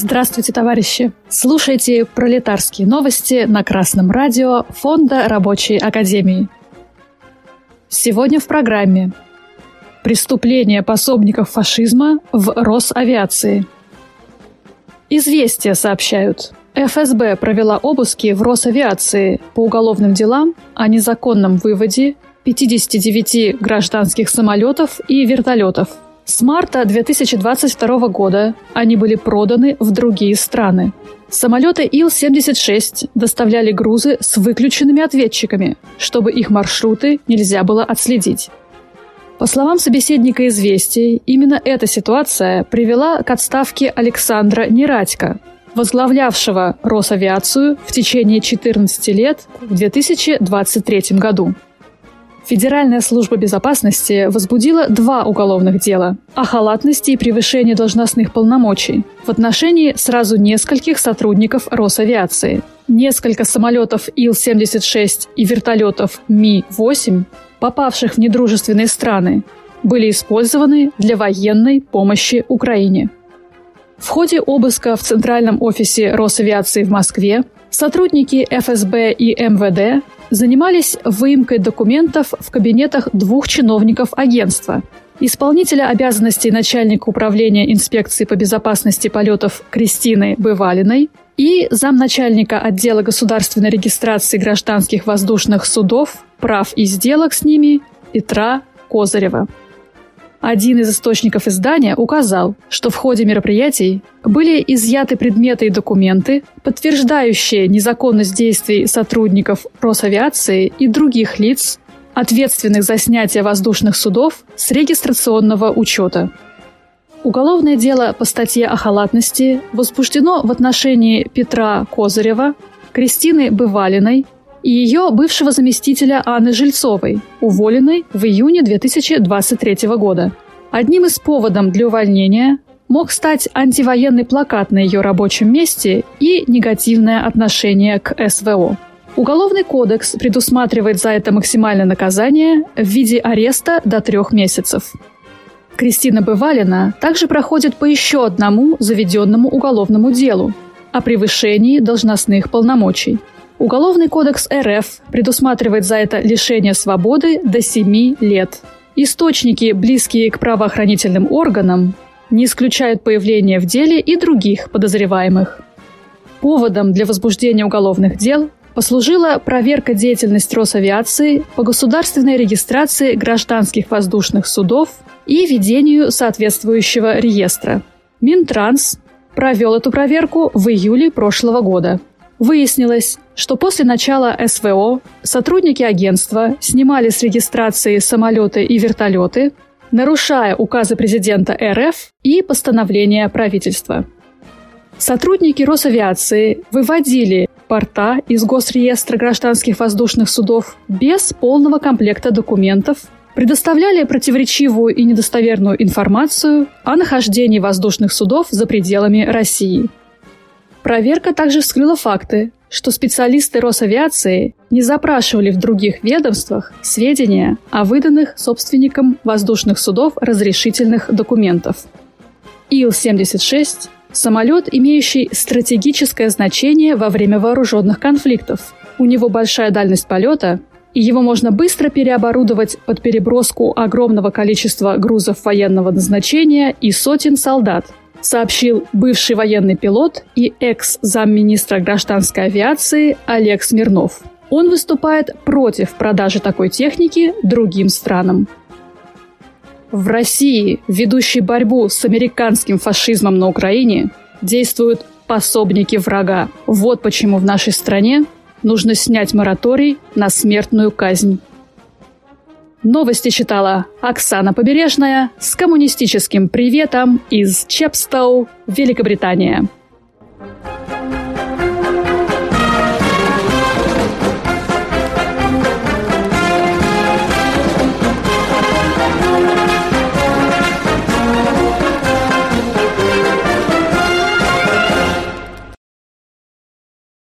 Здравствуйте, товарищи! Слушайте пролетарские новости на Красном радио Фонда Рабочей Академии. Сегодня в программе Преступления пособников фашизма в Росавиации. Известия сообщают. ФСБ провела обыски в Росавиации по уголовным делам о незаконном выводе 59 гражданских самолетов и вертолетов – с марта 2022 года они были проданы в другие страны. Самолеты Ил-76 доставляли грузы с выключенными ответчиками, чтобы их маршруты нельзя было отследить. По словам собеседника «Известий», именно эта ситуация привела к отставке Александра Нерадько, возглавлявшего Росавиацию в течение 14 лет в 2023 году. Федеральная служба безопасности возбудила два уголовных дела о халатности и превышении должностных полномочий в отношении сразу нескольких сотрудников Росавиации. Несколько самолетов Ил-76 и вертолетов Ми-8, попавших в недружественные страны, были использованы для военной помощи Украине. В ходе обыска в Центральном офисе Росавиации в Москве сотрудники ФСБ и МВД занимались выемкой документов в кабинетах двух чиновников агентства – исполнителя обязанностей начальника управления инспекции по безопасности полетов Кристины Бывалиной и замначальника отдела государственной регистрации гражданских воздушных судов, прав и сделок с ними Петра Козырева. Один из источников издания указал, что в ходе мероприятий были изъяты предметы и документы, подтверждающие незаконность действий сотрудников Росавиации и других лиц, ответственных за снятие воздушных судов с регистрационного учета. Уголовное дело по статье о халатности возбуждено в отношении Петра Козырева, Кристины Бывалиной, и ее бывшего заместителя Анны Жильцовой, уволенной в июне 2023 года. Одним из поводов для увольнения мог стать антивоенный плакат на ее рабочем месте и негативное отношение к СВО. Уголовный кодекс предусматривает за это максимальное наказание в виде ареста до трех месяцев. Кристина Бывалина также проходит по еще одному заведенному уголовному делу о превышении должностных полномочий – Уголовный кодекс РФ предусматривает за это лишение свободы до 7 лет. Источники, близкие к правоохранительным органам, не исключают появление в деле и других подозреваемых. Поводом для возбуждения уголовных дел послужила проверка деятельности Росавиации по государственной регистрации гражданских воздушных судов и ведению соответствующего реестра. Минтранс провел эту проверку в июле прошлого года. Выяснилось, что после начала СВО сотрудники агентства снимали с регистрации самолеты и вертолеты, нарушая указы президента РФ и постановления правительства. Сотрудники Росавиации выводили порта из Госреестра гражданских воздушных судов без полного комплекта документов, предоставляли противоречивую и недостоверную информацию о нахождении воздушных судов за пределами России. Проверка также вскрыла факты, что специалисты Росавиации не запрашивали в других ведомствах сведения о выданных собственникам воздушных судов разрешительных документов. Ил-76 – самолет, имеющий стратегическое значение во время вооруженных конфликтов. У него большая дальность полета, и его можно быстро переоборудовать под переброску огромного количества грузов военного назначения и сотен солдат – сообщил бывший военный пилот и экс-замминистра гражданской авиации Олег Смирнов. Он выступает против продажи такой техники другим странам. В России, ведущей борьбу с американским фашизмом на Украине, действуют пособники врага. Вот почему в нашей стране нужно снять мораторий на смертную казнь. Новости читала Оксана Побережная с коммунистическим приветом из Чепстоу, Великобритания.